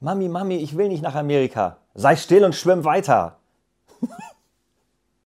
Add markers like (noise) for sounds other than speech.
Mami, Mami, ich will nicht nach Amerika. Sei still und schwimm weiter. (laughs)